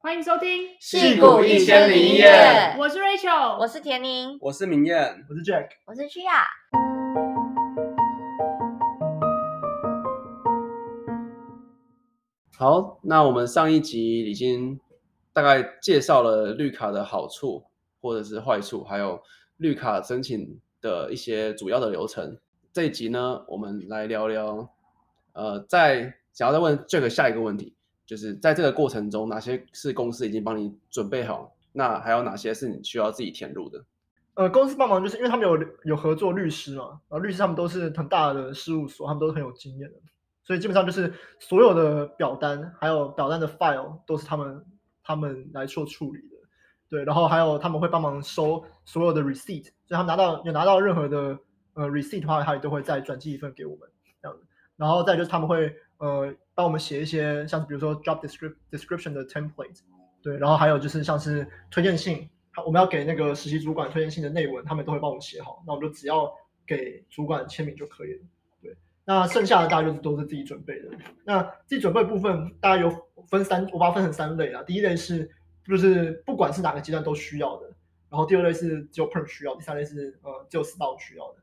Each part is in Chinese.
欢迎收听《戏骨一千零一夜》，我是 Rachel，我是田宁，我是明艳，我是 Jack，我是区亚。好，那我们上一集已经大概介绍了绿卡的好处或者是坏处，还有绿卡申请的一些主要的流程。这一集呢，我们来聊聊，呃，在想要再问 Jack 下一个问题。就是在这个过程中，哪些是公司已经帮你准备好？那还有哪些是你需要自己填入的？呃，公司帮忙就是因为他们有有合作律师嘛，然后律师他们都是很大的事务所，他们都是很有经验的，所以基本上就是所有的表单还有表单的 file 都是他们他们来做处理的。对，然后还有他们会帮忙收所有的 receipt，所以他们拿到有拿到任何的呃 receipt 的话，他也都会再转寄一份给我们这样子。然后再就是他们会呃。帮我们写一些像是比如说 job description description 的 template，对，然后还有就是像是推荐信，我们要给那个实习主管推荐信的内文，他们都会帮我们写好，那我们就只要给主管签名就可以了。对，那剩下的大概就是都是自己准备的。那自己准备的部分大概有分三，我把它分成三类啊。第一类是就是不管是哪个阶段都需要的，然后第二类是只有 perm 需要，第三类是呃只有 spouse 需要的。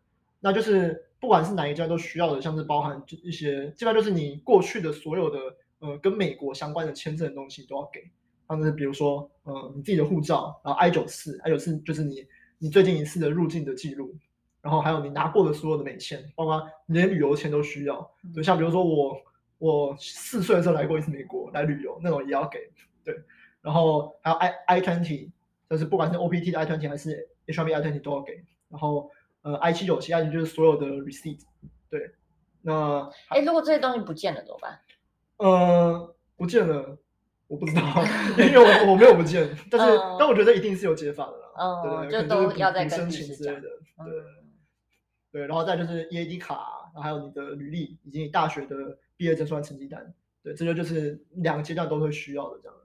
那就是不管是哪一家都需要的，像是包含就一些，基本上就是你过去的所有的呃跟美国相关的签证的东西都要给，像是比如说呃你自己的护照，然后 I 九四，I 九四就是你你最近一次的入境的记录，然后还有你拿过的所有的美签，包括连旅游签都需要，就像比如说我我四岁的时候来过一次美国来旅游，那种也要给，对，然后还有 I I twenty，就是不管是 OPT 的 I twenty 还是 H1B I twenty 都要给，然后。呃，I 七九七 I 就是所有的 receipt，对，那哎，如果这些东西不见了怎么办？呃，不见了，我不知道，因为我我没有不见，但是、嗯、但我觉得一定是有解法的啦，嗯，对，就都要再申请之类的，对，对，然后再就是 EAD 卡，然后还有你的履历以及你大学的毕业证书和成绩单，对，这就就是两个阶段都会需要的这样。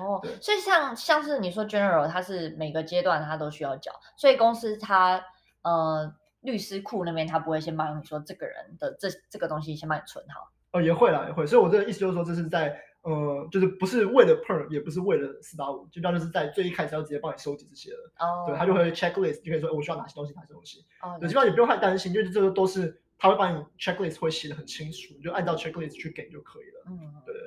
哦，所以像像是你说 general，它是每个阶段它都需要缴，所以公司它。呃，律师库那边他不会先帮你说这个人的这这个东西先帮你存好。哦，也会啦，也会。所以我这个意思就是说，这是在呃，就是不是为了 perm，也不是为了四八五，就当就是在最一开始要直接帮你收集这些了。哦。对，他就会 checklist，就可以说，我需要哪些东西，哪些东西。哦。对，基本上也不用太担心，因为这个都是他会帮你 checklist 会写的很清楚，就按照 checklist 去给就可以了。嗯。对对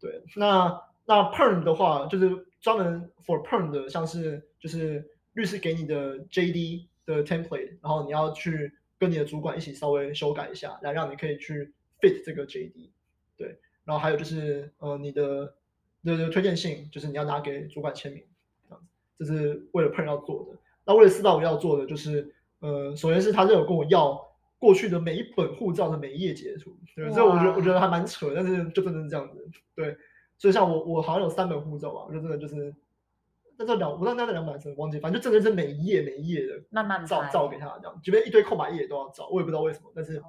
对。对，那那 perm 的话，就是专门 for perm 的，像是就是律师给你的 JD。的 template，然后你要去跟你的主管一起稍微修改一下，来让你可以去 fit 这个 JD，对，然后还有就是呃你的的、的推荐信，就是你要拿给主管签名，这样子，这是为了 perm 要做的。那为了四到五要做的就是呃，首先是他就有跟我要过去的每一本护照的每一页截图，对，所以我觉得我觉得还蛮扯，但是就真的是这样子，对，所以像我我好像有三本护照吧，就真的就是。那这两，我那两百层忘记，反正就真的是每一页每一页的慢慢照照给他，这样，即便一堆空白页都要照，我也不知道为什么，但是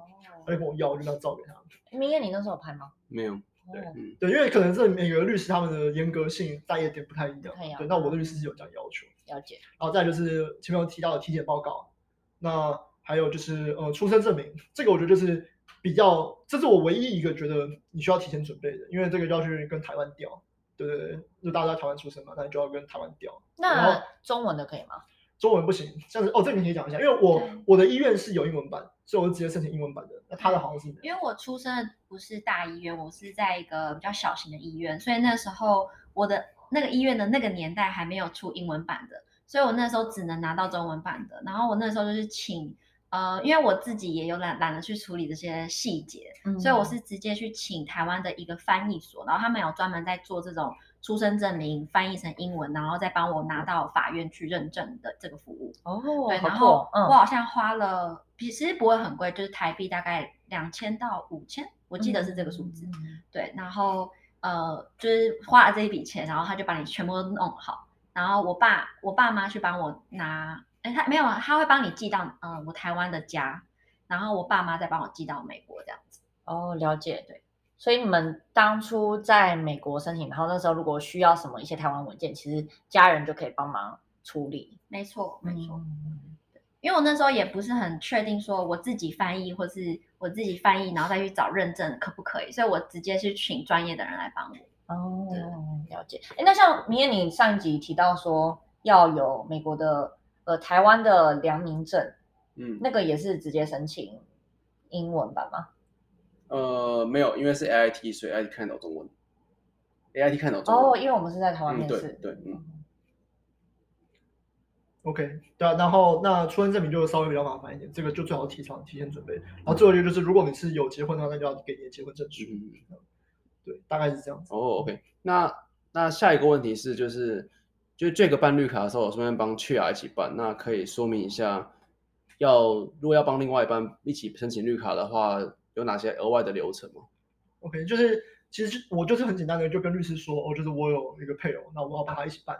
他就跟我要，我就要照给他。明艳，你那时候拍吗？没有，对，对，因为可能是每个律师他们的严格性在意点不太一样，对，那我的律师是有这样要求。了解。然后再就是前面有提到的体检报告，那还有就是呃出生证明，这个我觉得就是比较，这是我唯一一个觉得你需要提前准备的，因为这个要去跟台湾调。对对对，就大家在台湾出生嘛，那你就要跟台湾调。那中文的可以吗？中文不行，像是哦，这个你可以讲一下，因为我我的医院是有英文版，所以我就直接申请英文版的。那他的好像是因为我出生的不是大医院，我是在一个比较小型的医院，所以那时候我的那个医院的那个年代还没有出英文版的，所以我那时候只能拿到中文版的。然后我那时候就是请。呃，因为我自己也有懒懒得去处理这些细节，嗯，所以我是直接去请台湾的一个翻译所，然后他们有专门在做这种出生证明翻译成英文，然后再帮我拿到法院去认证的这个服务。哦，对，然后我好像花了，其实不会很贵，就是台币大概两千到五千，我记得是这个数字。嗯，对，然后呃，就是花了这一笔钱，然后他就把你全部都弄好，然后我爸我爸妈去帮我拿。哎，他没有啊，他会帮你寄到嗯、呃、我台湾的家，然后我爸妈再帮我寄到美国这样子。哦，了解，对。所以你们当初在美国申请，然后那时候如果需要什么一些台湾文件，其实家人就可以帮忙处理。没错，没错。嗯、因为我那时候也不是很确定说我自己翻译，或是我自己翻译，然后再去找认证可不可以，所以我直接去请专业的人来帮我。哦，了解。哎，那像明艳，你上一集提到说要有美国的呃台湾的良民证，嗯，那个也是直接申请英文版吗？呃，没有，因为是 AIT，所以 AIT 看得懂中文。AIT 看得懂中文。哦，因为我们是在台湾面试。嗯、对对，嗯。OK，对啊，然后那出生证明就稍微比较麻烦一点，这个就最好提前提前准备。然后最后一个就是，如果你是有结婚的话，那就要给你的结婚证书。嗯对，大概是这样子。哦、oh，OK，那那下一个问题是，就是就这个办绿卡的时候，我顺便帮 c h 一起办，那可以说明一下要，如果要帮另外一半一起申请绿卡的话，有哪些额外的流程吗？OK，就是其实我就是很简单的，就跟律师说，哦，就是我有一个配偶，那我要帮他一起办。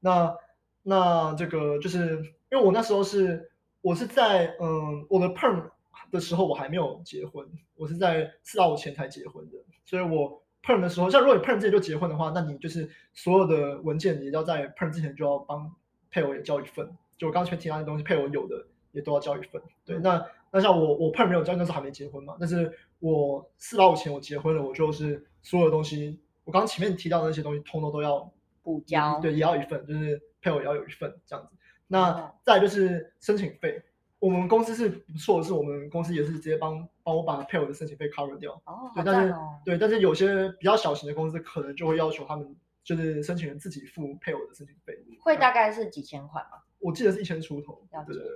那那这个就是因为我那时候是我是在嗯我的 Perm 的时候，我还没有结婚，我是在四到五前才结婚的。所以我 perm 的时候，像如果你 perm 之前就结婚的话，那你就是所有的文件也要在 perm 之前就要帮配偶也交一份。就我刚才提到的东西，配偶有的也都要交一份。对，那那像我我 perm 没有交，那时候还没结婚嘛。但是我四到五前我结婚了，我就是所有的东西，我刚刚前面提到的那些东西，通通都要补交。对，也要一份，就是配偶也要有一份这样子。那再就是申请费。我们公司是不错的，是我们公司也是直接帮帮我把配偶的申请费 cover 掉。哦，对，但是对，但是有些比较小型的公司可能就会要求他们就是申请人自己付配偶的申请费。会大概是几千块吗？我记得是一千出头。对对对。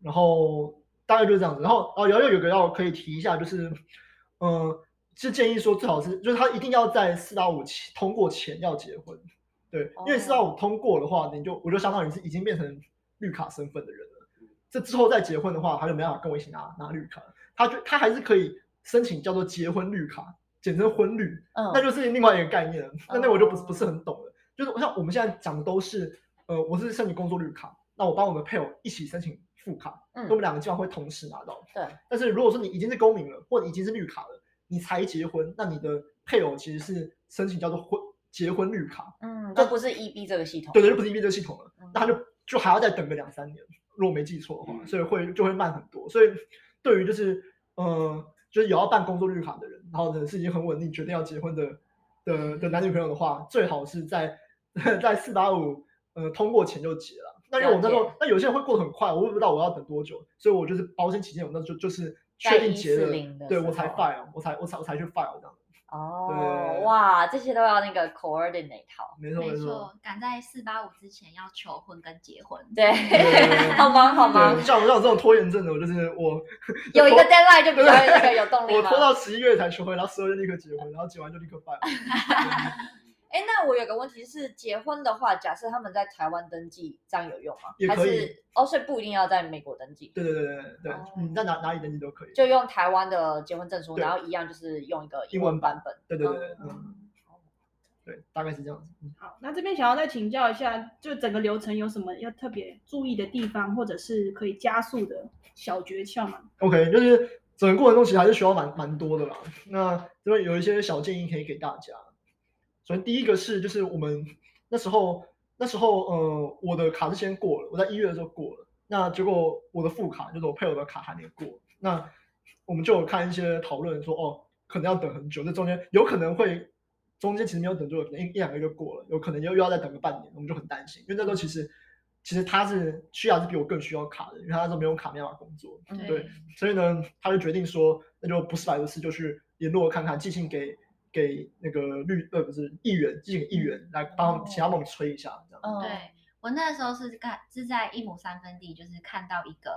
然后大概就是这样子。然后哦，瑶瑶有个要可以提一下，就是嗯，是建议说最好是就是他一定要在四到五期通过前要结婚。对，哦、因为四到五通过的话，你就我就相当于是已经变成绿卡身份的人了。这之后再结婚的话，他就没办法跟我一起拿拿绿卡，他就他还是可以申请叫做结婚绿卡，简称婚绿，嗯，那就是另外一个概念了。那、嗯、那我就不是不是很懂了。就是像我们现在讲的都是，呃，我是申请工作绿卡，那我帮我们配偶一起申请副卡，嗯，我们两个基本上会同时拿到。对。但是如果说你已经是公民了，或者已经是绿卡了，你才结婚，那你的配偶其实是申请叫做婚结婚绿卡，嗯，这不是 EB 这个系统，对对，就不是 EB 这个系统了，嗯、那他就就还要再等个两三年。如果没记错的话，所以会就会慢很多。所以对于就是呃，就是有要办工作绿卡的人，然后呢是已经很稳定，决定要结婚的的的男女朋友的话，最好是在 在四八五呃通过前就结了。那因为我那时候，那有些人会过得很快，我也不知道我要等多久，所以我就是保险起见，我那就就是确定结了，对我才 file，我才我才我才去 file 这样。哦，哇，这些都要那个 coordinate 好，没错没错，赶在四八五之前要求婚跟结婚，对，好忙好忙。像我像我这种拖延症的，我就是我 有一个 deadline 就比较那个有动力。我拖到十一月才求婚，然后十二月立刻结婚，然后结完就立刻办。哎，那我有个问题是，结婚的话，假设他们在台湾登记，这样有用吗？也可以。还是哦，所以不一定要在美国登记。对对对对对，你在哪哪里登记都可以。就用台湾的结婚证书，然后一样就是用一个英文版本。对对对对，嗯，对，大概是这样子。好，那这边想要再请教一下，就整个流程有什么要特别注意的地方，或者是可以加速的小诀窍吗？OK，就是整个过程中其实还是需要蛮蛮多的啦。那这边有一些小建议可以给大家。首先第一个是，就是我们那时候那时候，呃，我的卡是先过了，我在一月的时候过了，那结果我的副卡就是我配偶的卡还没过，那我们就有看一些讨论说，哦，可能要等很久，这中间有可能会中间其实没有等多久，可能一一两个月就过了，有可能又又要再等个半年，我们就很担心，因为那时候其实其实他是需要是比我更需要卡的，因为他那时候没有卡没办法工作，对，对，所以呢，他就决定说，那就不是白不是，就去联络看看，寄信给。给那个绿呃不是议员，寄给议员来帮其他帮催一下，这样。嗯，对我那时候是看是在一亩三分地，就是看到一个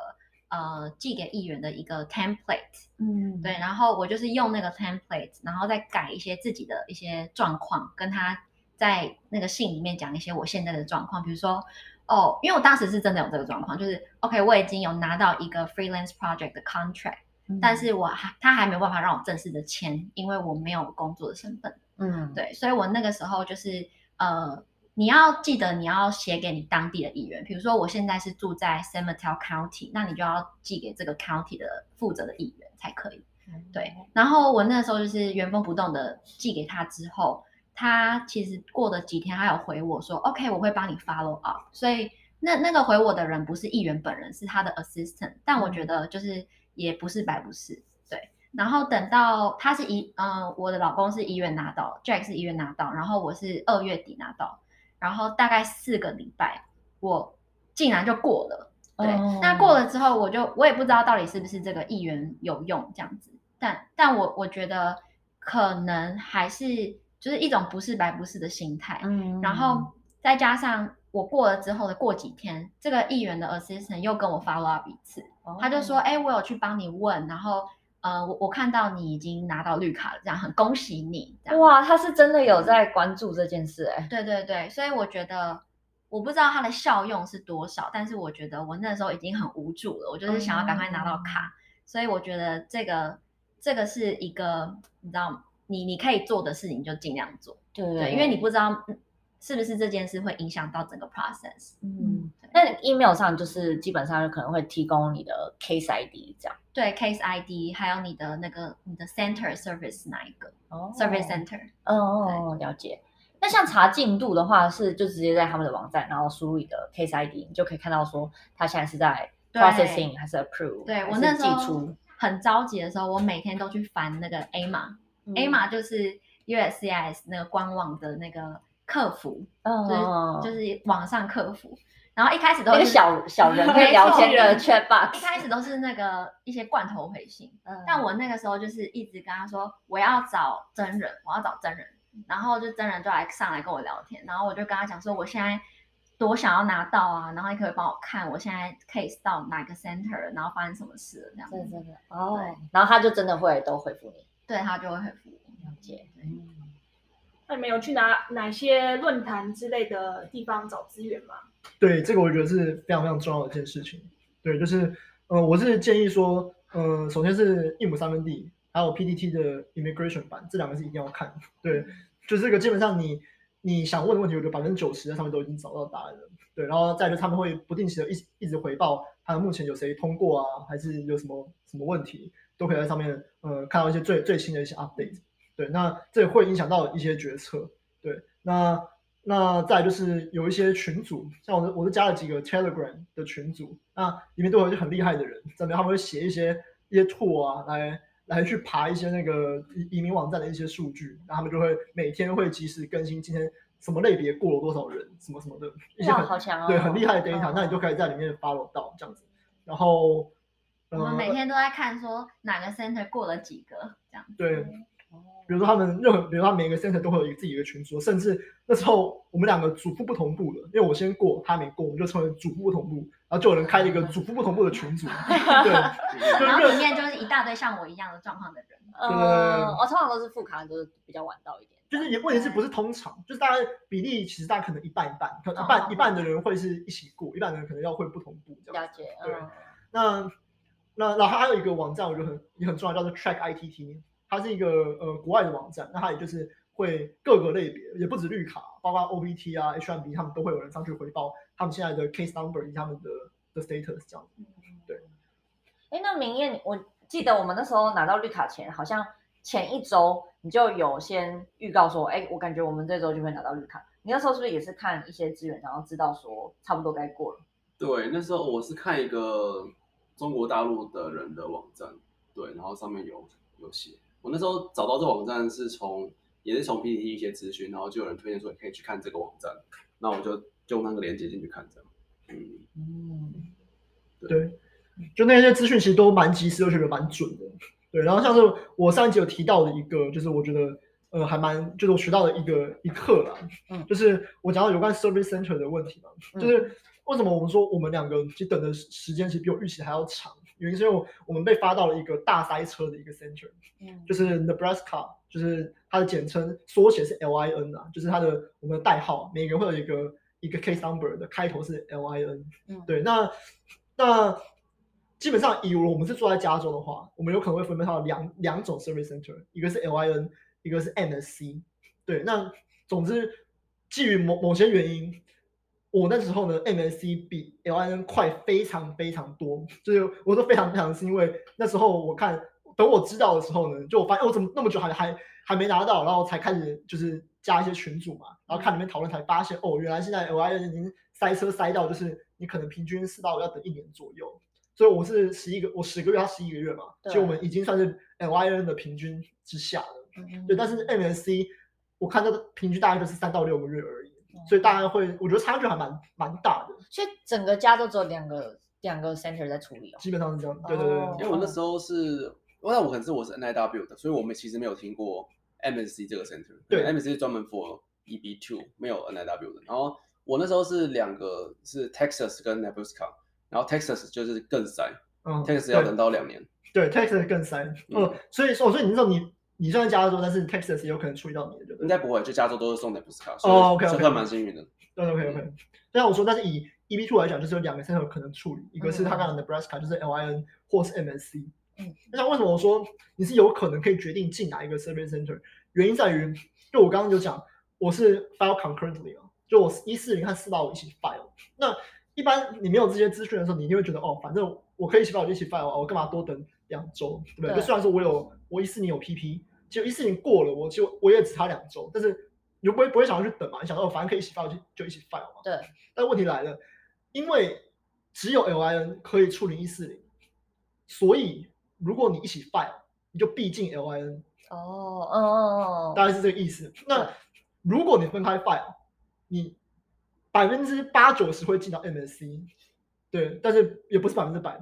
呃寄给议员的一个 template，嗯，对，然后我就是用那个 template，然后再改一些自己的一些状况，跟他在那个信里面讲一些我现在的状况，比如说哦，因为我当时是真的有这个状况，就是 OK，我已经有拿到一个 freelance project 的 contract。但是我还他还没有办法让我正式的签，因为我没有工作的身份。嗯，对，所以我那个时候就是呃，你要记得你要写给你当地的议员，比如说我现在是住在 San Mateo County，那你就要寄给这个 county 的负责的议员才可以。嗯、对，然后我那时候就是原封不动的寄给他之后，他其实过了几天，他有回我说 OK，我会帮你 follow up。所以那那个回我的人不是议员本人，是他的 assistant，但我觉得就是。也不是白不是，对。然后等到他是一嗯、呃，我的老公是一月拿到，Jack 是一月拿到，然后我是二月底拿到，然后大概四个礼拜，我竟然就过了。对，哦、那过了之后，我就我也不知道到底是不是这个议员有用这样子，但但我我觉得可能还是就是一种不是白不是的心态，嗯，然后再加上我过了之后的过几天，这个议员的 assistant 又跟我 follow up 一次，哦、他就说，哎，我有去帮你问，然后呃，我我看到你已经拿到绿卡了，这样很恭喜你，哇，他是真的有在关注这件事、欸，哎，对对对，所以我觉得。我不知道它的效用是多少，但是我觉得我那时候已经很无助了，我就是想要赶快拿到卡，嗯、所以我觉得这个这个是一个你知道，你你可以做的事情就尽量做，对对，对，因为你不知道是不是这件事会影响到整个 process。嗯，那 email 上就是基本上就可能会提供你的 case ID 这样，对 case ID，还有你的那个你的 center service 哪一个、哦、service center，哦，哦了解。那像查进度的话，是就直接在他们的网站，然后输入你的 case ID，你就可以看到说他现在是在 processing 对还是 approve。对，我那时候很着急的时候，我每天都去翻那个 AMA，AMA、嗯、就是 USCIS 那个官网的那个客服，嗯、就是就是网上客服。然后一开始都是小 小人 可以聊天的 chat box，一开始都是那个一些罐头回信。嗯、但我那个时候就是一直跟他说，我要找真人，我要找真人。然后就真人就来上来跟我聊天，然后我就跟他讲说，我现在多想要拿到啊，然后你可以帮我看我现在 case 到哪个 center，然后发生什么事了这样子。对然后他就真的会都回复你，对他就会回复我。了解。嗯。那你们有去哪哪些论坛之类的地方找资源吗？对，这个我觉得是非常非常重要的一件事情。对，就是呃，我是建议说，呃，首先是一亩三分地。还有 PDT 的 immigration 版，这两个是一定要看。对，就这个基本上你你想问的问题，我觉得百分之九十在上面都已经找到答案了。对，然后再就他们会不定期的一一直回报，他们目前有谁通过啊，还是有什么什么问题，都可以在上面呃看到一些最最新的一些 update。对，那这会影响到一些决策。对，那那再就是有一些群组，像我我是加了几个 Telegram 的群组，那里面都有一些很厉害的人，在那他们会写一些一些 tool 啊来。来去爬一些那个移移民网站的一些数据，然后他们就会每天会及时更新今天什么类别过了多少人，什么什么的一些很好强哦，对，很厉害的 data，那你就可以在里面 follow 到这样子。然后我们每天都在看说哪个 center 过了几个这样子。对。比如说他们任何，比如说他每个 center 都会有一个自己的群组，甚至那时候我们两个主副不同步的，因为我先过，他没过，我们就成为主副不同步，然后就有人开了一个主副不同步的群组，对，然后里面就是一大堆像我一样的状况的人，对，我通常都是副卡，都是比较晚到一点，就是也问题是不是通常，就是大概比例其实大概可能一半一半，可能一半一半的人会是一起过，一半的人可能要会不同步这样，了解，对，那那然后还有一个网站，我觉得很也很重要，叫做 Track ITT。它是一个呃国外的网站，那它也就是会各个类别，也不止绿卡，包括 OBT 啊、H1B，他们都会有人上去回报他们现在的 case number 以及他们的的 status 这样子。对。哎，那明艳，我记得我们那时候拿到绿卡前，好像前一周你就有先预告说，哎，我感觉我们这周就会拿到绿卡。你那时候是不是也是看一些资源，然后知道说差不多该过了？对，那时候我是看一个中国大陆的人的网站，对，然后上面有有写。我那时候找到这网站是从，也是从 PPT 一些资讯，然后就有人推荐说你可以去看这个网站，那我就就用那个链接进去看这样。嗯嗯，对，对，就那些资讯其实都蛮及时，而且蛮准的。对，然后像是我上一集有提到的一个，就是我觉得呃还蛮，就是我学到的一个一课啦，嗯，就是我讲到有关 service center 的问题嘛，嗯、就是为什么我们说我们两个其实等的时间其实比我预期还要长。原因是因为我们被发到了一个大塞车的一个 center，嗯，就是 Nebraska，就是它的简称缩写是 LIN 啊，就是它的我们的代号，每个人会有一个一个 case number 的开头是 LIN，嗯，对，那那基本上以我们是住在加州的话，我们有可能会分配到两两种 service center，一个是 LIN，一个是 NSC，对，那总之基于某某些原因。我那时候呢，MSC 比 LIN 快非常非常多，就是我都非常非常是因为那时候我看，等我知道的时候呢，就我发现我怎么那么久还还还没拿到，然后才开始就是加一些群组嘛，然后看里面讨论才发现，哦，原来现在 LIN 已经塞车塞到，就是你可能平均四到五要等一年左右，所以我是十一个，我十个月，他十一个月嘛，对所以我们已经算是 LIN 的平均之下了。嗯。对，但是 MSC 我看到的平均大概就是三到六个月而已，嗯所以大概会，我觉得差距还蛮蛮大的，所以整个家都只有两个两个 center 在处理哦。基本上是这样。对对对，哦因为我那时候是，那我可能是我是 NIW 的，所以我们其实没有听过 MSC 这个 center。对，MSC 是专门 for EB two，没有 NIW 的。然后我那时候是两个是 Texas 跟 Nebraska，然后 Texas 就是更塞嗯，Texas 要等到两年。对 Texas 更塞，嗯，所以说所以你知道你你虽然加州，但是 Texas 也有可能处理到你的，对不对？应该不会，就加州都是送 Nebraska，所以哦，OK，OK 算蛮幸运的。对 OK OK，就像我说，但是以 EB two 来讲，就是有两个 center 可能处理，一个是他刚刚的 Nebraska，就是 LIN 或是 MSC。嗯，那像为什么我说你是有可能可以决定进哪一个 service center？原因在于，就我刚刚就讲，我是 file concurrently 啊，就我一四零和四八五一起 file。那一般你没有这些资讯的时候，你一定会觉得哦，反正我可以一起 file 就一起 file 啊，我干嘛多等两周，对不对？对就虽然说我有我一四零有 PP，结果一四零过了，我就我也只差两周，但是你就不会不会想要去等嘛？你想到哦，反正可以一起 file 就就一起 file 嘛。对，但问题来了，因为只有 LIN 可以处理一四零，所以如果你一起 file，你就必进 LIN，哦，嗯嗯嗯大概是这个意思。那如果你分开 file，你百分之八九十会进到 MSC，对，但是也不是百分之百，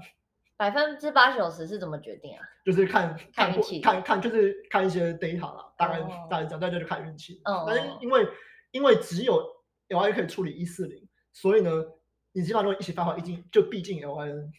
百分之八九十是怎么决定啊？就是看看看运气看看就是看一些 data 啦，大概、哦大概这样，大家就看运气。嗯但是因为因为只有 LIN 可以处理一四零，所以呢，你基本上就一起 file 一进就必进 LIN。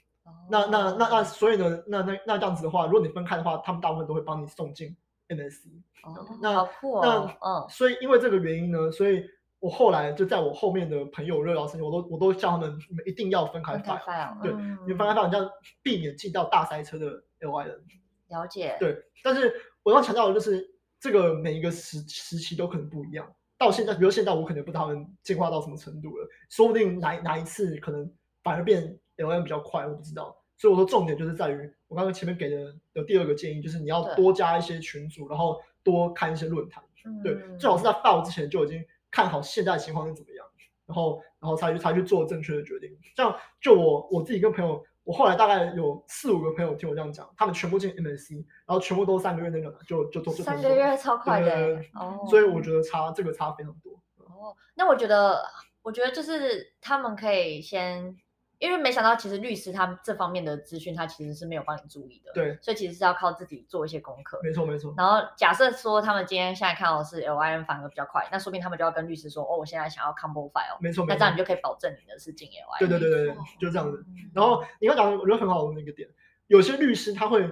那那那那，所以呢，那那那这样子的话，如果你分开的话，他们大部分都会帮你送进 N S C。哦那那哦，嗯，所以因为这个原因呢，所以我后来就在我后面的朋友热聊生，我都我都叫他们，一定要分开分开 file，file，对嗯你们分开 file，这样避免进到大塞车的 LIN。了解，对，但是我要强调的就是，这个每一个时时期都可能不一样。到现在，比如现在我可能不知道他们进化到什么程度了，说不定哪哪一次可能反而变 LM 比较快，我不知道。所以我说重点就是在于我刚刚前面给的的第二个建议，就是你要多加一些群组，然后多看一些论坛。对，嗯最好是在 file 之前就已经看好现在情况是怎么样，然后然后才去才去做正确的决定。像就我我自己跟朋友，我后来大概有四五个朋友听我这样讲，他们全部进 MSC，然后全部都三个月那个就就做就三个月超快的哦，所以我觉得差这个差非常多。哦，那我觉得，我觉得就是他们可以先，因为没想到其实律师他们这方面的资讯，他其实是没有帮你注意的，对，所以其实是要靠自己做一些功课。没错没错。然后假设说他们今天现在看到的是 LIN 反而比较快，那说不定他们就要跟律师说，哦，我现在想要 combo file，没错没错。那这样你就可以保证你的是进 LIN。对对对对对没错，就是这样子。嗯然后你刚讲的，我觉得很好的那个点，有些律师他会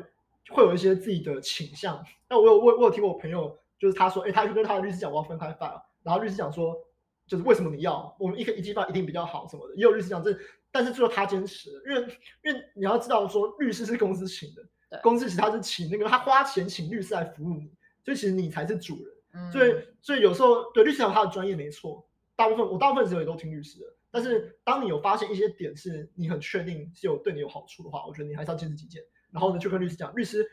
会有一些自己的倾向。那我有我我有听过我朋友，就是他说，哎，他就跟他的律师讲我要分开 file，然后律师讲说，就是为什么你要我们一个一起 file 一定比较好什么的。也有律师讲这，但是最后他坚持了，因为因为你要知道说，律师是公司请的对，公司其实他是请那个他花钱请律师来服务你，所以其实你才是主人。嗯所以，所以有时候对律师有他的专业没错，大部分我大部分时候也都听律师的。但是当你有发现一些点是你很确定是有对你有好处的话，我觉得你还是要坚持己见。然后呢，就跟律师讲，律师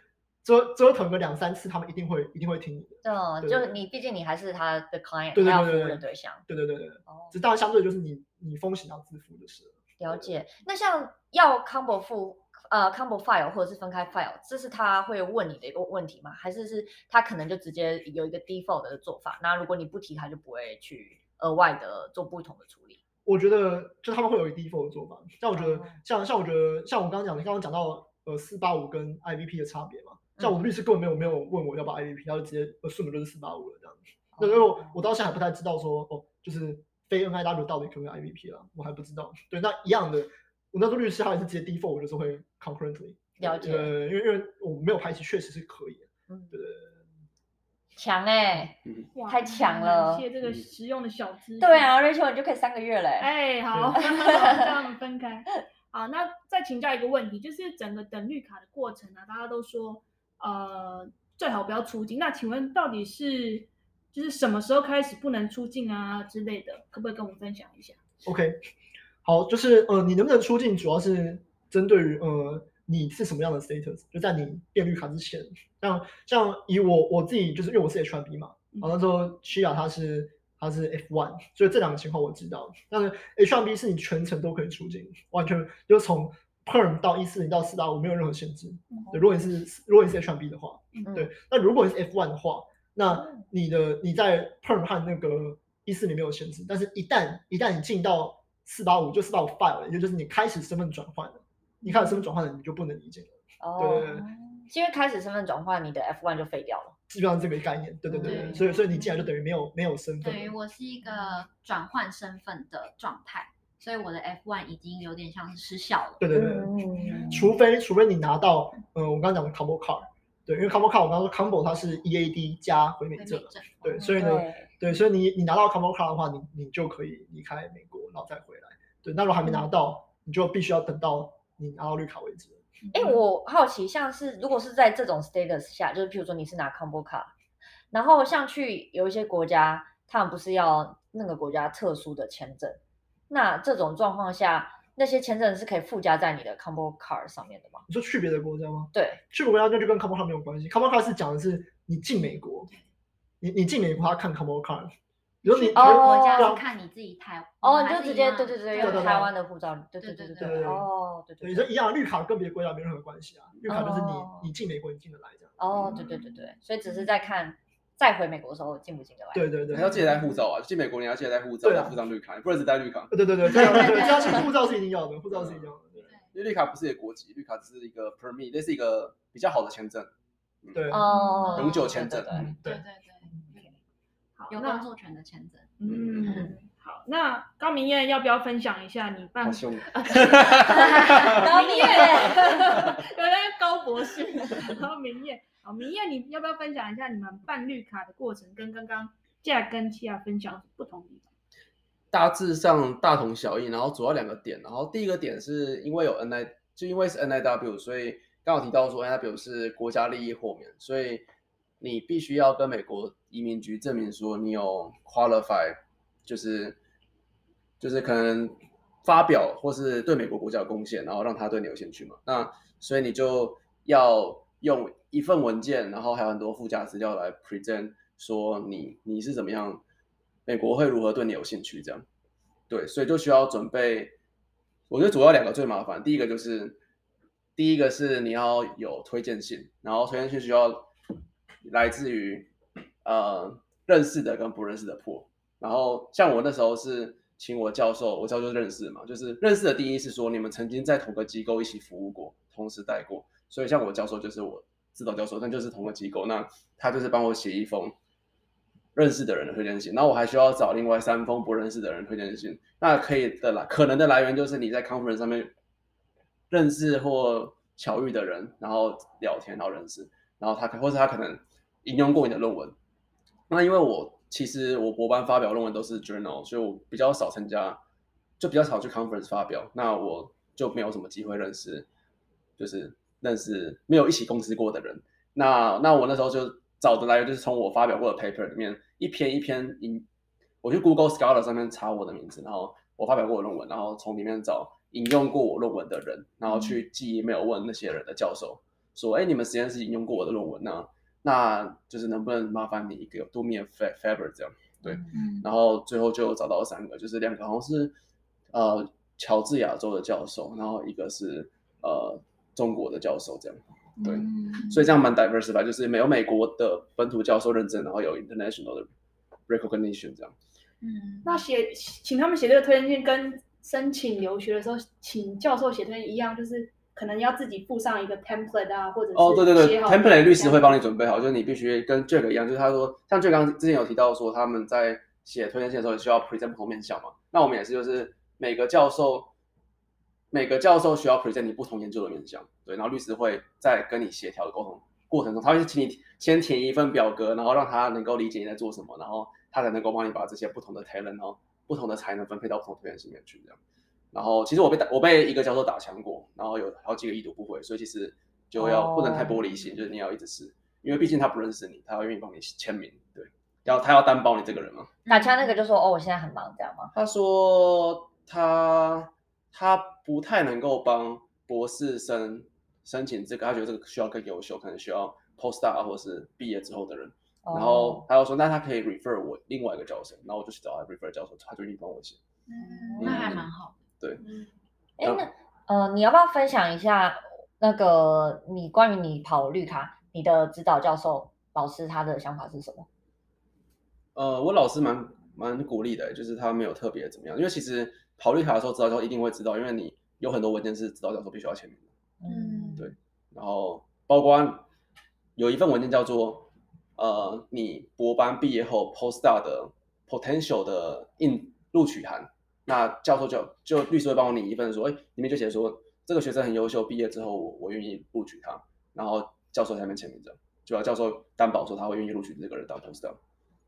折折腾个两三次，他们一定会一定会听你的。就是你，毕竟你还是他的 client，对对他要服务对对的对象。对对对对，哦，只当然相对就是你你风险要自负的事了。解。那像要 combo 付呃 combo file 或者是分开 file，这是他会问你的一个问题吗？还是是他可能就直接有一个 default 的做法？那如果你不提，他就不会去额外的做不同的处理。我觉得就他们会有一个 default 的做法，像我觉得哦像像我觉得像我刚刚讲的，刚刚讲到呃四八五跟 IVP 的差别嘛，像我嗯们律师根本没有没有问我要不要 IVP，他就直接 assume 就是四八五了这样子。哦那因为我我到现在还不太知道说哦，就是非 NIW 到底可不可以 IVP 了，我还不知道。对，那一样的，我那时候律师他也是直接 default，我就是会 concurrently。了解呃，因为因为我没有排期，确实是可以的。嗯对强哎、嗯，哇太强了谢谢这个实用的小知识。对啊，Rachel 你就可以三个月嘞、哎，好，让他们分开。好，那再请教一个问题，就是整个等绿卡的过程啊，大家都说，呃，最好不要出境。那请问到底是就是什么时候开始不能出境啊之类的，可不可以跟我们分享一下？OK，好，就是呃，你能不能出境，主要是针对于呃你是什么样的 status，就在你变绿卡之前，像像以我我自己，就是因为我是 H1B 嘛，然后那时候西亚他是他是 F1，所以这两个情况我知道。但是 H1B 是你全程都可以出境，完全就从 Perm 到一四零到四八五没有任何限制。嗯对，如果你是如果你是 H1B 的话，嗯对，那如果你是 F1 的话，那你的你在 Perm 和那个一四零没有限制，但是一旦一旦你进到四八五就四八五 file 了，也就是你开始身份转换了，你开始身份转换了，你就不能理解了。哦，对对对因为开始身份转换，你的 F1 就废掉了。基本上这个概念，对对对对，嗯所以所以你进来就等于没有没有身份了。等于我是一个转换身份的状态，所以我的 F1 已经有点像是失效了。对对对，嗯除非除非你拿到，呃，我刚刚讲的 combo card，对，因为 combo card 我刚刚说 combo 它是 EAD 加回美证对，所以呢，对，对，所以你你拿到 combo card 的话，你你就可以离开美国，然后再回来。对，那如果还没拿到，你就必须要等到你拿到绿卡为止。哎，我好奇，像是如果是在这种 status 下，就是譬如说你是拿 combo card，然后像去有一些国家，他们不是要那个国家特殊的签证，那这种状况下，那些签证是可以附加在你的 combo card 上面的吗？你说去别的国家吗？对，去别的国家那就跟 combo card 没有关系。combo card 是讲的是你进美国，你你进美国他看 combo card，比如你去别的国家是看你自己台哦，你就直接对对对，对对对用台湾的护照，对对对对对对哦，对对，对对，你说一样，绿卡跟别的国家没任何关系啊。绿卡就是你、哦你进美国你进得来这样。哦，对对对对，所以只是在看再回美国的时候进不进得来。对对对，你要记得带护照啊，进美国你要记得带护照，对啊。附上绿卡，你不能只带绿卡，对对对，对对对，这样是护照是一定要的，护照是一定要的。对。因为绿卡不是一个国籍，绿卡只是一个 permit，这是一个比较好的签证。对。哦，永久签证对对对有工作权的签证。嗯，好，那高明燕要不要分享一下你办好凶，高明燕，有那个高博士，然后明燕，好，明燕，你要不要分享一下你们办绿卡的过程，跟刚刚 Jack 跟 Tia 分享不同地方？大致上大同小异，然后主要两个点，然后第一个点是因为有 NI，就因为是 NIW，所以刚好提到说 NIW 是国家利益豁免，所以你必须要跟美国移民局证明说你有 qualify，就是就是可能发表或是对美国国家有贡献，然后让他对你有兴趣嘛。那所以你就要用一份文件，然后还有很多附加资料来 present 说你你是怎么样。美国会如何对你有兴趣？这样，对，所以就需要准备。我觉得主要两个最麻烦，第一个就是，第一个是你要有推荐信，然后推荐信需要来自于呃认识的跟不认识的破。然后像我那时候是请我教授，我教授认识嘛，就是认识的定义是说你们曾经在同个机构一起服务过，同时带过。所以像我教授就是我指导教授，但就是同个机构，那他就是帮我写一封。认识的人的推荐信，然后我还需要找另外三封不认识的人推荐信。那可以的来，可能的来源就是你在 conference 上面认识或巧遇的人，然后聊天，然后认识，然后他可或者他可能引用过你的论文。那因为我其实我博班发表论文都是 journal，所以我比较少参加，就比较少去 conference 发表。那我就没有什么机会认识，就是认识没有一起共事过的人。那那我那时候就。找的来源就是从我发表过的 paper 里面一篇一篇引，我去 Google Scholar 上面查我的名字，然后我发表过的论文，然后从里面找引用过我论文的人，然后去寄 email 问那些人的教授，说，哎，你们实验室引用过我的论文呢？那就是能不能麻烦你一个 do me a favor 这样，对，嗯，然后最后就找到三个，就是两个好像是呃乔治亚州的教授，然后一个是呃中国的教授这样。对，嗯所以这样蛮 diversified，就是没有美国的本土教授认证，然后有 international 的 recognition 这样。嗯，那写请他们写这个推荐信，跟申请留学的时候请教授写推荐一样，就是可能要自己附上一个 template 啊，或者是哦，对对对，template 律师会帮你准备好，就是你必须跟 Jack 一样，就是他说，像 Jack 刚之前有提到说，他们在写推荐信的时候需要 present 不同面向嘛，那我们也是，就是每个教授。每个教授需要 present 你不同研究的面向，对，然后律师会在跟你协调的沟通过程中，他会请你先填一份表格，然后让他能够理解你在做什么，然后他才能够帮你把这些不同的 talent，然后不同的才能分配到不同推荐信里面去，这样。然后其实我被打，我被一个教授打枪过，然后有好几个已读不回，所以其实就要不能太玻璃心，就是你要一直试，因为毕竟他不认识你，他要愿意帮你签名，对，要他要担保你这个人嘛。打枪那个就说哦，我现在很忙，这样吗？他说他。他不太能够帮博士生申请这个，他觉得这个需要更优秀，可能需要 postdoc 或是毕业之后的人。哦、然后他又说，那他可以 refer 我另外一个教授，然后我就去找他 refer 教授，他就一定帮我写。嗯，那还蛮好。对，哎、嗯，那呃，你要不要分享一下那个你关于你跑绿卡，你的指导教授老师他的想法是什么？呃，我老师蛮蛮鼓励的，就是他没有特别怎么样，因为其实跑绿卡的时候，指导教授一定会知道，因为你有很多文件是指导教授必须要签名的。嗯，对。然后包括有一份文件叫做呃，你博班毕业后 postdoc 的 potential 的应录取函。那教授就就律师会帮我拟一份说，哎，里面就写说这个学生很优秀，毕业之后我我愿意录取他，然后教授在那边签名这样，就要教授担保说他会愿意录取这个人当 postdoc。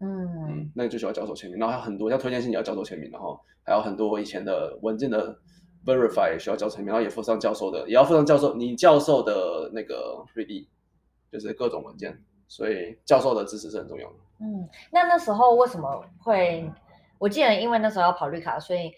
嗯那你就需要教授签名，然后还有很多像推荐信也要教授签名，然后还有很多以前的文件的 verify 也需要教授签名，然后也附上教授的，也要附上教授你教授的那个 ready，就是各种文件，所以教授的支持是很重要的。嗯，那那时候为什么会？我记得，因为那时候要跑绿卡，所以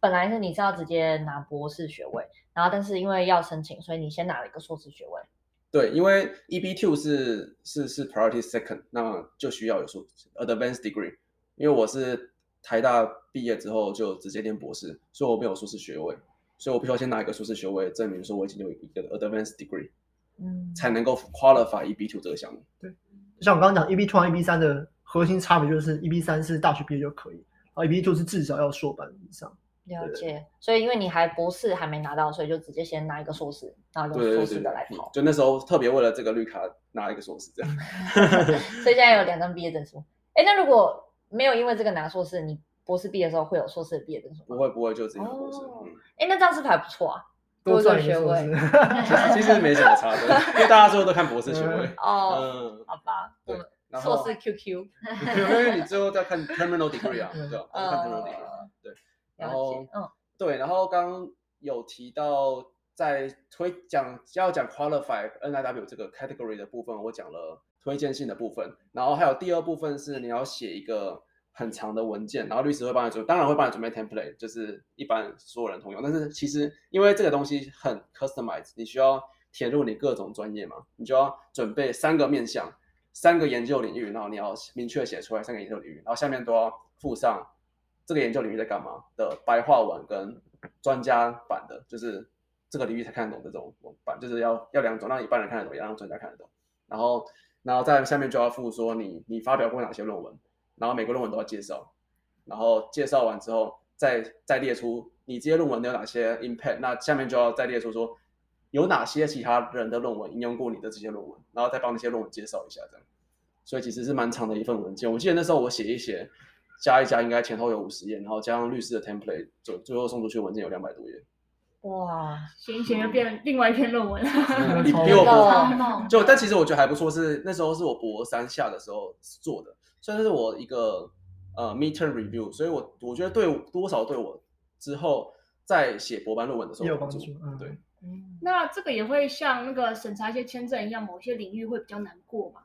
本来是你是要直接拿博士学位，然后但是因为要申请，所以你先拿了一个硕士学位。对，因为 EB two 是是是 priority second，那就需要有硕 advanced degree。因为我是台大毕业之后就直接念博士，所以我没有硕士学位，所以我必须要先拿一个硕士学位，证明说我已经有一个 advanced degree，嗯，才能够 qualify EB two 这个项目。对，就像我刚刚讲 EB two 和 EB 三的。核心差别就是 EB 三是大学毕业就可以，而 EB two 是至少要硕班以上。了解，所以因为你还博士还没拿到，所以就直接先拿一个硕士，拿一个硕士的来跑。就那时候特别为了这个绿卡拿一个硕士这样。所以现在有两张毕业证书。哎，那如果没有因为这个拿硕士，你博士毕业的时候会有硕士的毕业证书吗？不会不会，就直接博士。哎、哦，那这样是不是还不错啊？多赚学位，其实没什么差的，因为大家最后都看博士学位。哦，嗯，好吧，对。硕士 QQ，因为你最后再看 terminal degree 啊，对吧？看 terminal degree，对。然后，嗯，对，然后刚刚有提到在推讲要讲 qualify NIW 这个 category 的部分，我讲了推荐信的部分，然后还有第二部分是你要写一个很长的文件，然后律师会帮你准备，当然会帮你准备 template，就是一般所有人通用。但是其实因为这个东西很 customized，你需要填入你各种专业嘛，你就要准备三个面向。三个研究领域，然后你要明确写出来三个研究领域，然后下面都要附上这个研究领域在干嘛的白话文跟专家版的，就是这个领域才看得懂这种版，就是要要两种，让一般人看得懂，也让专家看得懂。然后，然后在下面就要附说你你发表过哪些论文，然后每个论文都要介绍，然后介绍完之后再再列出你这些论文有哪些 impact，那下面就要再列出说。有哪些其他人的论文引用过你的这些论文，然后再帮那些论文介绍一下，这样。所以其实是蛮长的一份文件。我记得那时候我写一写，加一加，应该前后有五十页，然后加上律师的 template，最最后送出去文件有两百多页。哇，写一写就变另外一篇论文了。你比我博，就但其实我觉得还不错，是那时候是我博三下的时候做的，所以这是我一个呃 midterm review，所以我我觉得对多少对我之后在写博班论文的时候有帮助。嗯，对。嗯，那这个也会像那个审查一些签证一样，某些领域会比较难过吗？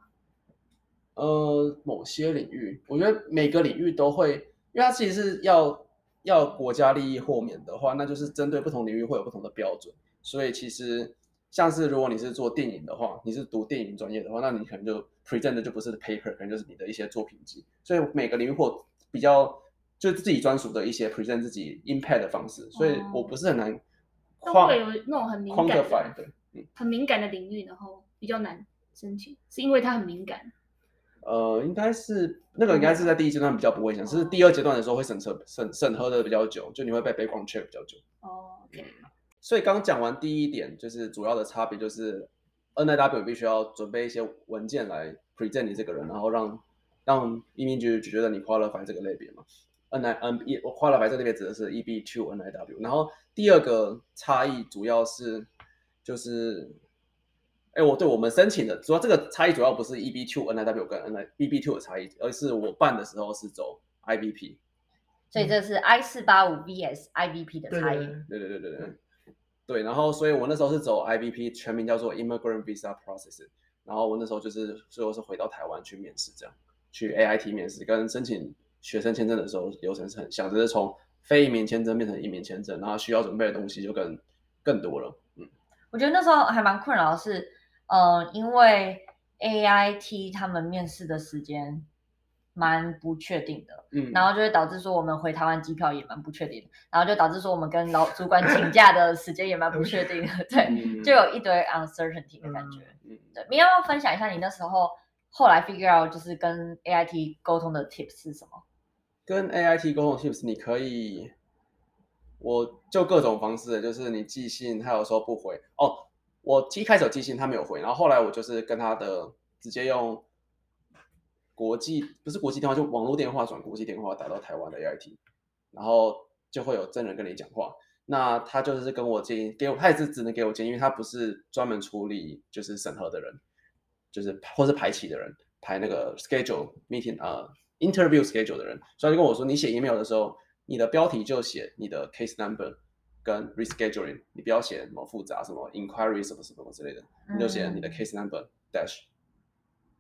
呃，某些领域，我觉得每个领域都会，因为它其实是要要国家利益豁免的话，那就是针对不同领域会有不同的标准。所以其实像是如果你是做电影的话，你是读电影专业的话，那你可能就 present 的就不是 paper，可能就是你的一些作品集。所以每个领域或比较就是自己专属的一些 present 自己 impact 的方式，所以我不是很难。都会有那种很敏感的，对，嗯，很敏感的领域，然后比较难申请，是因为它很敏感。呃，应该是那个应该是在第一阶段比较不会想，只、嗯、是第二阶段的时候会审测审审核的比较久，就你会被 background check 比较久。哦，OK。所以刚讲完第一点，就是主要的差别就是 NIW 必须要准备一些文件来 present 你这个人，然后让让移民局觉得你 qualify 这个类别嘛。N I N E 我 qualify 这里面指的是 E B two N I W，然后第二个差异主要是就是，哎，我对我们申请的主要这个差异主要不是 E B two N I W 跟 NIBB two 的差异，而是我办的时候是走 IBP，所以这是 I 四八五 V S IBP 的差异。对对对对对，对，然后所以我那时候是走 IBP，全名叫做 Immigrant Visa Processing，然后我那时候就是最后是回到台湾去面试，这样去 A I T 面试跟申请。学生签证的时候流程是很像，只是从非移民签证变成移民签证，然后需要准备的东西就更更多了。嗯，我觉得那时候还蛮困扰的是，呃，因为 AIT 他们面试的时间蛮不确定的，嗯，然后就会导致说我们回台湾机票也蛮不确定的，然后就导致说我们跟老主管请假的时间也蛮不确定的，对，嗯就有一堆 uncertainty 的感觉。嗯对，你要不要分享一下你那时候后来 figure out 就是跟 AIT 沟通的 tips 是什么？跟 AIT 沟通的 tips，你可以，我就各种方式，就是你寄信，他有时候不回哦。我一开始有寄信，他没有回，然后后来我就是跟他的直接用国际不是国际电话，就网络电话转国际电话打到台湾的 AIT，然后就会有真人跟你讲话。那他就是跟我建议，给我他也是只能给我建议，因为他不是专门处理就是审核的人，就是或是排期的人，排那个 schedule meeting 啊、interview schedule 的人，所以他就跟我说，你写 email 的时候，你的标题就写你的 case number 跟 rescheduling，你不要写什么复杂什么 inquiry 什么什么之类的，你就写你的 case number dash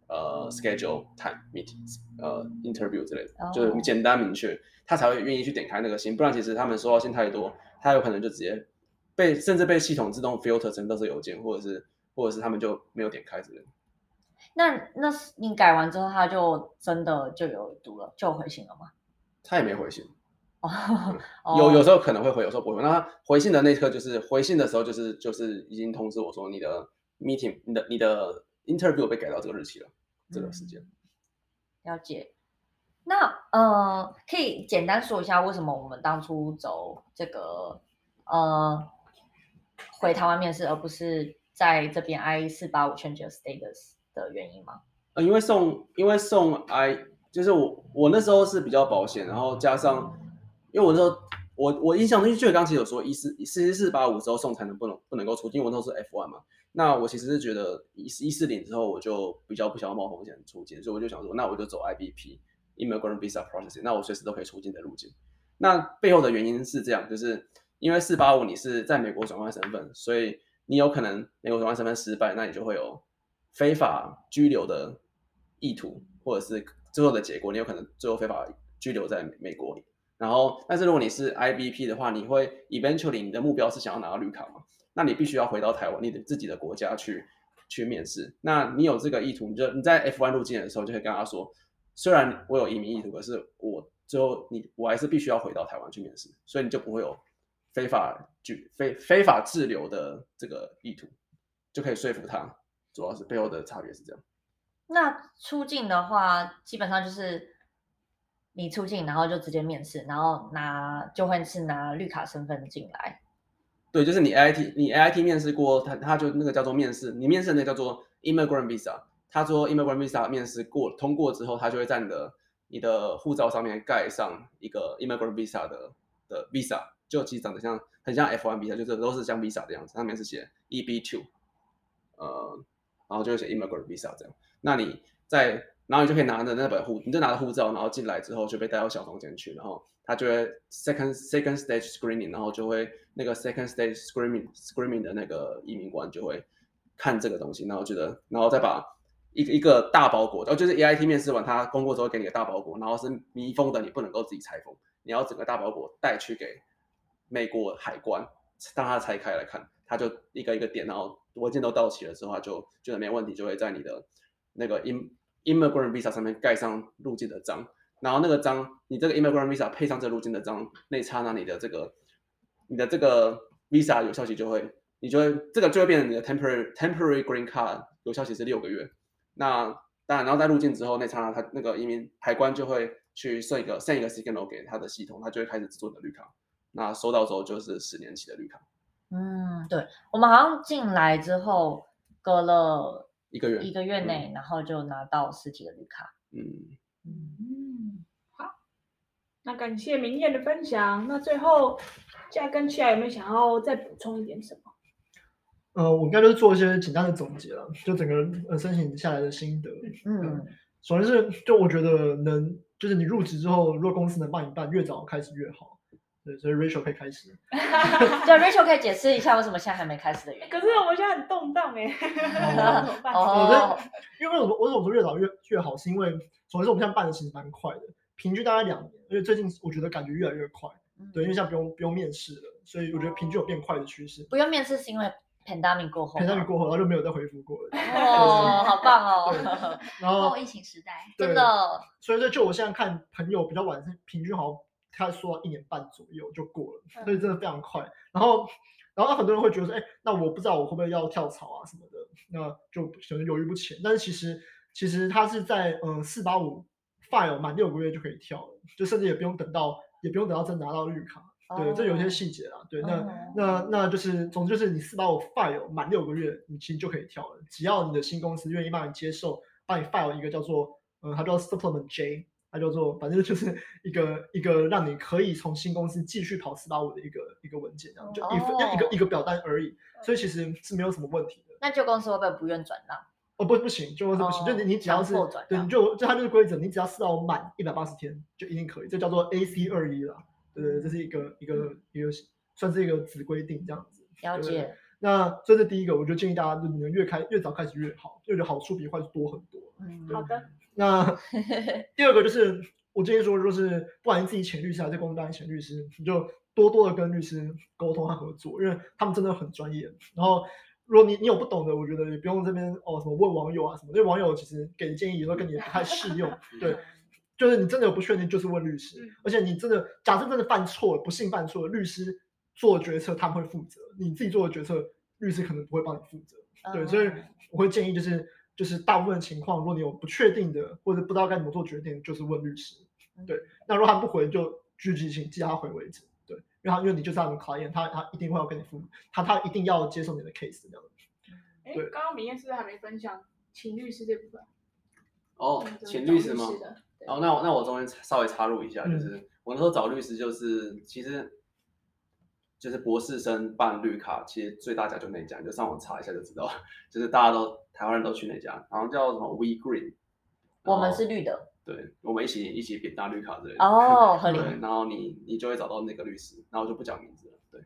呃 schedule time meetings 呃 interview 之类的，就是简单明确，他才会愿意去点开那个信，不然其实他们收到信太多。他有可能就直接被甚至被系统自动 filter 成都是邮件，或者是或者是他们就没有点开之类的。那那你改完之后，他就真的就有读了，就回信了吗？他也没回信。哦、嗯，有有时候可能会回，有时候不会。那他回信的那一刻，就是回信的时候，就是就是已经通知我说你的 meeting，你的你的 interview 被改到这个日期了，这个时间。嗯、了解。那呃，可以简单说一下为什么我们当初走这个呃回台湾面试，而不是在这边 I 四八五 change status 的原因吗？呃，因为送因为送 I 就是我我那时候是比较保险，然后加上因为我那时候我我印象中就刚其实有说一四一四四八五之后送才能不能不能够出境，因为我那时候是 F one 嘛。那我其实是觉得一四一四零之后我就比较不想要冒风险出境，所以我就想说，那我就走 IBP。Immigrant Visa Processing，那我随时都可以出境的路径。那背后的原因是这样，就是因为四八五你是在美国转换身份，所以你有可能美国转换身份失败，那你就会有非法居留的意图，或者是最后的结果，你有可能最后非法居留在美国。然后，但是如果你是 IBP 的话，你会 eventually 你的目标是想要拿到绿卡嘛？那你必须要回到台湾，你的自己的国家去去面试。那你有这个意图，你就你在 F1 入境的时候就可以跟他说。虽然我有移民意图，可是我最后你我还是必须要回到台湾去面试，所以你就不会有非法拒非非法滞留的这个意图，就可以说服他。主要是背后的差别是这样。那出境的话，基本上就是你出境，然后就直接面试，然后拿就会是拿绿卡身份进来。对，就是你 AIT 你 AIT 面试过，他他就那个叫做面试，你面试的那个叫做 Immigrant Visa。他说，Immigrant Visa 面试过通过之后，他就会在你的你的护照上面盖上一个 Immigrant Visa 的的 Visa，就其实长得像很像 F1 Visa，就是都是像 Visa 的样子，上面是写 E B Two，呃，然后就会写 Immigrant Visa 这样。那你在，然后你就可以拿着那本护，你就拿着护照，然后进来之后就被带到小房间去，然后他就会 second second stage screening，然后就会那个 second stage screening screening 的那个移民官就会看这个东西，然后觉得，然后再把。一个一个大包裹，然后就是 AIT 面试完，他通过之后给你个大包裹，然后是密封的，你不能够自己拆封，你要整个大包裹带去给美国海关，让他拆开来看，他就一个一个点，然后文件都到齐了之后，他就觉得没问题，就会在你的那个 Immigrant Visa 上面盖上入境的章，然后那个章，你这个 Immigrant Visa 配上这入境的章，那一刹那你的这个你的这个 Visa 有效期就会，你就会这个就会变成你的 Temporary Temporary Green Card 有效期是六个月。那当然，然后在入境之后，那刹那他那个移民海关就会去设一个 send 一个 signal 给他的系统，他就会开始制作你的绿卡。那收到之后就是十年期的绿卡。嗯，对，我们好像进来之后隔了一个月，一个月内，嗯、然后就拿到实体的绿卡。嗯嗯，好，那感谢明艳的分享。那最后，嘉跟七雅有没有想要再补充一点什么？呃，我应该就是做一些简单的总结了，就整个呃申请下来的心得。嗯，首先是就我觉得能，就是你入职之后，如果公司能帮你办，越早开始越好。对，所以 Rachel 可以开始。对，Rachel 可以解释一下为什么现在还没开始的原因。可是我们现在很动荡哎，哦、怎么办？哦，因为为什么我为什么说越早越越好？是因为首先是我们现在办的其实蛮快的，平均大概两年，因为最近我觉得感觉越来越快。对，因为现在不用不用面试了，所以我觉得平均有变快的趋势。不用面试是因为。pandemic 过后，pandemic 过后，然后就没有再恢复过了。哦，好棒哦！然后后疫情时代，真的。所以说，就我现在看朋友比较晚，是平均好像他说一年半左右就过了，嗯、所以真的非常快。然后，然后很多人会觉得说，哎，那我不知道我会不会要跳槽啊什么的，那就可能犹豫不前。但是其实，其实他是在嗯四八五 file 满六个月就可以跳了，就甚至也不用等到，也不用等到真拿到绿卡。对，这有些细节啦。对，那、哦、那那就是，总之就是你四八五 file 满六个月，你其实就可以跳了。只要你的新公司愿意帮你接受，帮你 file 一个叫做，嗯，它叫 Supplement J，它叫做，反正就是一个一个让你可以从新公司继续跑四八五的一个一个文件，这样就一份、哦、一个一个表单而已。所以其实是没有什么问题的。那旧公司会不会不愿转让？哦，不，不行，旧公司不行，哦、就你你只要是对，你就就它就是规则，你只要四到五满一百八十天就一定可以，这叫做 AC 二一了。对，这是一个一个一个算是一个子规定这样子。了解。那这是第一个，我就建议大家，就你们越开越早开始越好，就有好处比坏处多很多。嗯，好的。那 第二个就是我建议说，就是不管你自己请律师还是公司帮你请律师，你就多多的跟律师沟通和合作，因为他们真的很专业。然后如果你你有不懂的，我觉得也不用这边哦什么问网友啊什么，因为网友其实给的建议有时候跟你不太适用。对。就是你真的有不确定，就是问律师。而且你真的假设真的犯错了，不幸犯错了，律师做决策他们会负责，你自己做的决策，律师可能不会帮你负责。对，所以我会建议就是就是大部分情况，如果你有不确定的或者不知道该怎么做决定，就是问律师。对，那如果他不回，就具体性，记他回为止。对，因为他因为你就是他的考验，他他一定会要跟你付，他他一定要接受你的 case 这样子。哎，刚刚明谚是不是还没分享请律师这部分？哦，请律师吗？哦，那我那我中间稍微插入一下，就是、嗯、我那时候找律师，就是其实就是博士生办绿卡，其实最大家就那家，你就上网查一下就知道，就是大家都台湾人都去那家，然后叫什么？We Green，我们是绿的，对，我们一起一起扁大绿卡之类的。哦，合理，对，然后你你就会找到那个律师，然后就不讲名字了，对，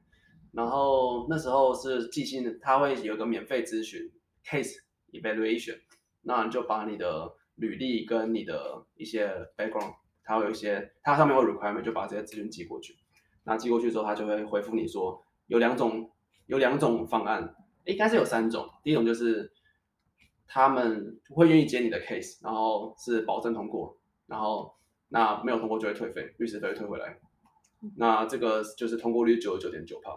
然后那时候是寄信的，他会有一个免费咨询 case evaluation，那你就把你的。履历跟你的一些 background，它会有一些，它上面会 requirement，就把这些资讯寄过去。那寄过去之后，他就会回复你说有两种，有两种方案，应该是有三种。第一种就是他们会愿意接你的 case，然后是保证通过，然后那没有通过就会退费，律师费会退回来。那这个就是通过率九十九点九趴，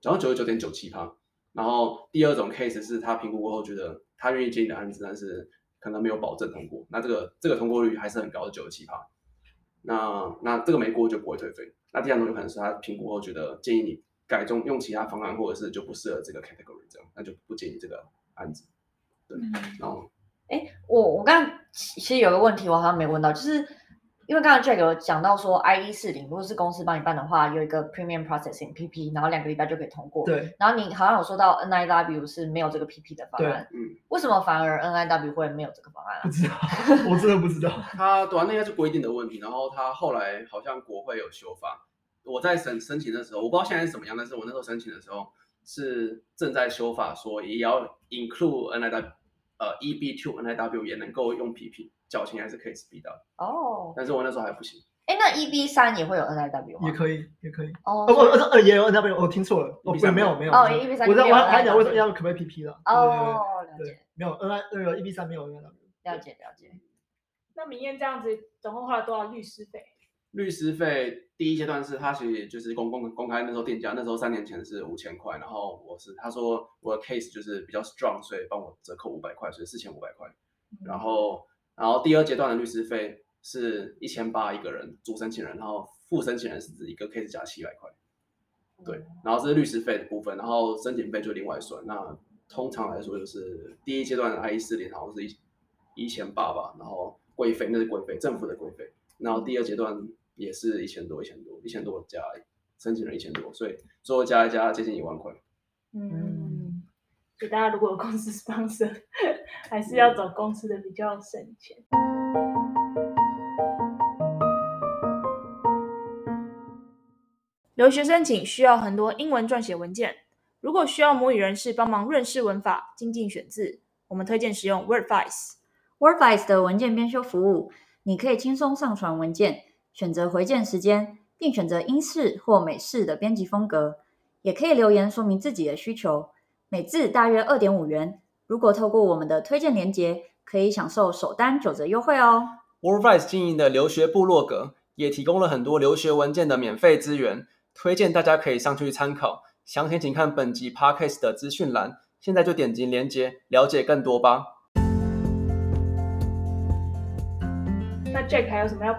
然后九十九点九七趴。然后第二种 case 是他评估过后觉得他愿意接你的案子，但是。可能没有保证通过，那这个这个通过率还是很高的九十七趴。那那这个没过就不会退费。那第二种有可能是他评估后觉得建议你改中用其他方案，或者是就不适合这个 category 这样，那就不建议这个案子。对，嗯、然后，哎，我我刚刚其实有个问题我好像没问到，就是。因为刚刚 Jack 有讲到说，I E 四零如果是公司帮你办的话，有一个 Premium Processing P P，然后两个礼拜就可以通过。对。然后你好像有说到 N I W 是没有这个 P P 的方案。嗯。为什么反而 N I W 会没有这个方案啊？不知道，我真的不知道。他短那应该是规定的问题，然后他后来好像国会有修法。我在申申请的时候，我不知道现在是怎么样，但是我那时候申请的时候是正在修法，说也要 include N I W，呃，E B two N I W 也能够用 P P，缴钱还是可以 speed 的。哦。但是我那时候还不行。哎，那 EB 三也会有 NIW 吗？也可以，也可以。哦，不，呃，也有 NIW，我听错了。哦，没有，没有。哦，EB 三。我知道，我还讲为什么要可不可以 PP 了。哦，了解。没有 N I 那个 EB 三没有 NIW。了解，了解。那明艳这样子总共花了多少律师费？律师费第一阶段是他其实就是公公公开那时候定价，那时候三年前是五千块，然后我是他说我的 case 就是比较 strong，所以帮我折扣五百块，所以四千五百块。然后，然后第二阶段的律师费。是一千八一个人，主申请人，然后副申请人是指一个 case 加七百块，对，然后这是律师费的部分，然后申请费就另外算。那通常来说就是第一阶段的 IE 四零好像是一一千八吧，然后规费那是规费，政府的规费，然后第二阶段也是一千多，一千多，一千多加申请人一千多，所以最后加一加接近一万块。嗯，所以大家如果有公司 sponsor，还是要找公司的比较省钱。留学申请需要很多英文撰写文件，如果需要母语人士帮忙润饰文法、精进选字，我们推荐使用 Wordvice。Wordvice 的文件编修服务，你可以轻松上传文件，选择回件时间，并选择英式或美式的编辑风格，也可以留言说明自己的需求。每字大约二点五元。如果透过我们的推荐连结，可以享受首单九折优惠哦。Worldwise 经营的留学部落格也提供了很多留学文件的免费资源，推荐大家可以上去参考。详情请看本集 Podcast 的资讯栏。现在就点击连结，了解更多吧。那 Jack 还有什么要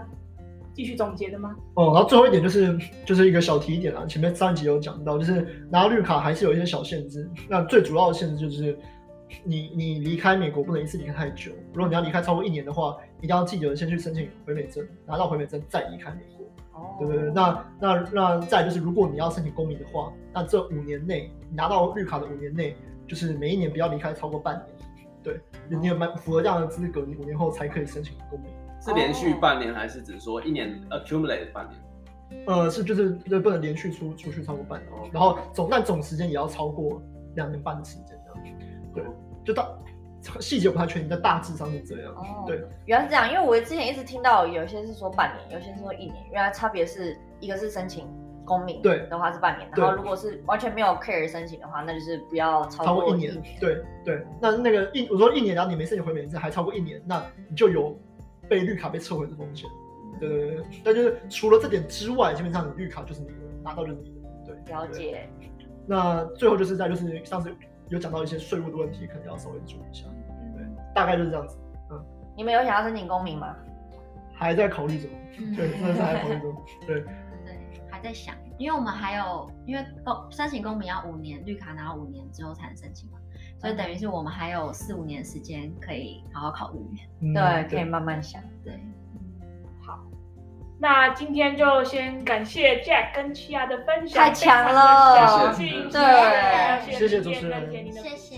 继续总结的吗？哦，然后最后一点就是就是一个小提点啊，前面上一集有讲到，就是拿到绿卡还是有一些小限制。那最主要的限制就是。你你离开美国不能一次离开太久，如果你要离开超过一年的话，一定要记得先去申请回美证，拿到回美证再离开美国。哦，对对对，那那那再就是，如果你要申请公民的话，那这五年内你拿到绿卡的五年内，就是每一年不要离开超过半年。对，你有蛮符合这样的资格，你五年后才可以申请公民。是连续半年还是只说一年 accumulate 半年？呃，是就是就不能连续出出去超过半年，然后总但总时间也要超过两年半的时间这样。对，就到细节不太确定，但大致上是这样。哦，对，原来是这样，因为我之前一直听到有些是说半年，有些是说一年，原来差别是一个是申请公民对的话是半年，然后如果是完全没有 care 申请的话，那就是不要超过一年。一年对对，那那个一我说一年，然后你没申请回美证还超过一年，那你就有被绿卡被撤回的风险。对对对，但就是除了这点之外，基本上你绿卡就是你的，拿到就是你的。对，了解。那最后就是在就是上次。有讲到一些税务的问题，可能要稍微注意一下。对，大概就是这样子。嗯，你们有想要申请公民吗？还在考虑中。对，真的是还在考虑中。对，对，还在想，因为我们还有，因为公申请公民要五年，绿卡拿到五年之后才能申请嘛，所以等于是我们还有四五年时间可以好好考虑。嗯、对，可以慢慢想。对。那今天就先感谢 Jack 跟企亚的分享，太强了，对，谢谢主持人，谢谢，谢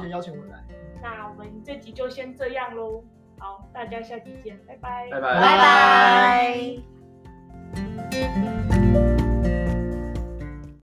谢邀请我们来。那我们这集就先这样喽，好，大家下集见，拜拜，拜拜，拜拜。